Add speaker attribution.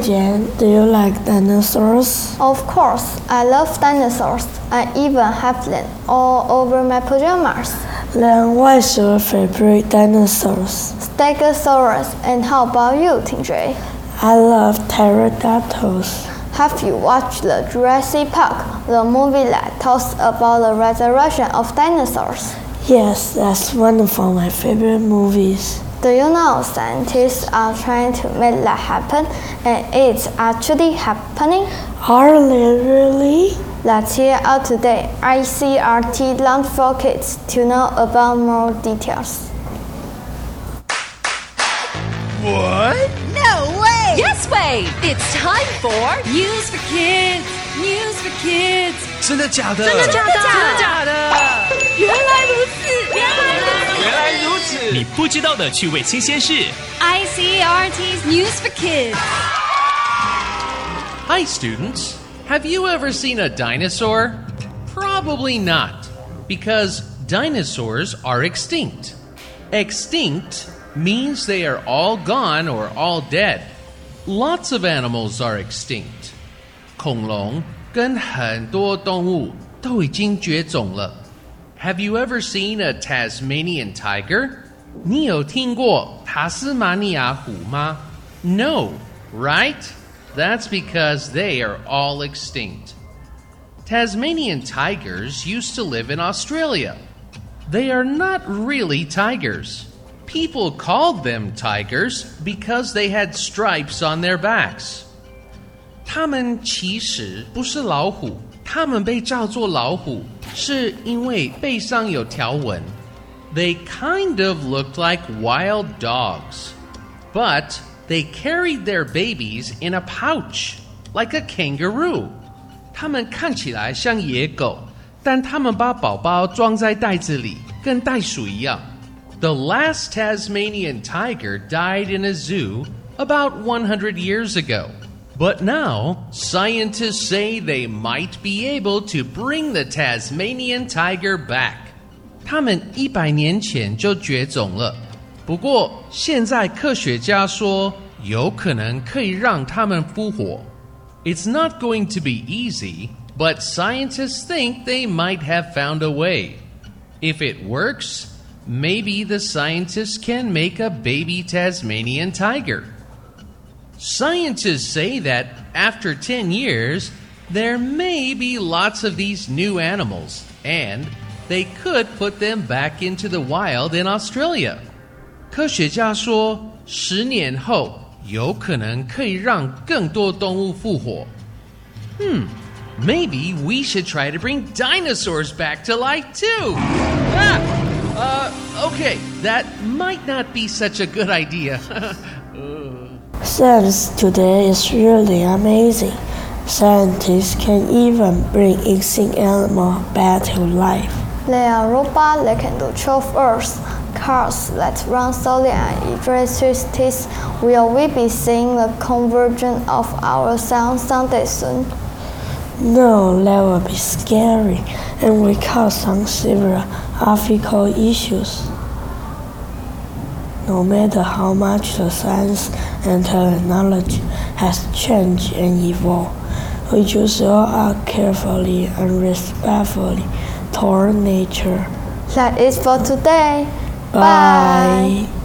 Speaker 1: Jen, do you like dinosaurs?
Speaker 2: Of course, I love dinosaurs. I even have them all over my pajamas.
Speaker 1: Then what's your favorite dinosaurs?
Speaker 2: Stegosaurus. And how about you, Tingjue?
Speaker 1: I love pterodactyls.
Speaker 2: Have you watched the Jurassic Park, the movie that talks about the resurrection of dinosaurs?
Speaker 1: Yes, that's one of my favorite movies.
Speaker 2: Do you know scientists are trying to make that happen and it's actually happening?
Speaker 1: Are they really?
Speaker 2: Let's hear out today. ICRT Lunch for Kids to know about more details.
Speaker 3: What?
Speaker 4: No way!
Speaker 5: Yes way! It's time for News for Kids. News for Kids.
Speaker 3: 真的假的？
Speaker 5: 真的假的？
Speaker 4: 真的假的？
Speaker 5: 原来如此，原来如此。
Speaker 3: 原来如此！
Speaker 6: 你不知道的趣味新鲜事。
Speaker 5: ICRT's News for Kids.
Speaker 7: Hi, students. Have you ever seen a dinosaur? Probably not, because dinosaurs are extinct. Extinct means they are all gone or all dead. Lots of animals are extinct. 恐龙跟很多动物都已经绝种了。Have you ever seen a Tasmanian tiger? 你有听过塔斯马尼亚虎吗？No, right? That's because they are all extinct. Tasmanian tigers used to live in Australia. They are not really tigers. People called them tigers because they had stripes on their backs. 它们其实不是老虎，它们被叫做老虎，是因为背上有条纹。 They kind of looked like wild dogs, but they carried their babies in a pouch, like a kangaroo. 它们看起来像野狗，但它们把宝宝装在袋子里，跟袋鼠一样。The last Tasmanian tiger died in a zoo about 100 years ago. But now, scientists say they might be able to bring the Tasmanian tiger back. 他们一百年前就绝种了，不过现在科学家说有可能可以让它们复活。It's not going to be easy, but scientists think they might have found a way. If it works, maybe the scientists can make a baby Tasmanian tiger. Scientists say that after 10 years, there may be lots of these new animals, and they could put them back into the wild in Australia. 科学家说，十年后有可能可以让更多动物复活。Hmm, maybe we should try to bring dinosaurs back to life too. Ah, uh, okay, that might not be such a good idea.
Speaker 1: Science today is really amazing. Scientists can even bring extinct animals back to life.
Speaker 2: They are robots that can do chauffeurs, cars that run solely on electricity. Will we be seeing the convergence of our sound someday soon?
Speaker 1: No, that would be scary and will cause some severe ethical issues. No matter how much the science and technology has changed and evolved, we should all act carefully and respectfully toward nature.
Speaker 2: That is for today.
Speaker 1: Bye.
Speaker 4: Voice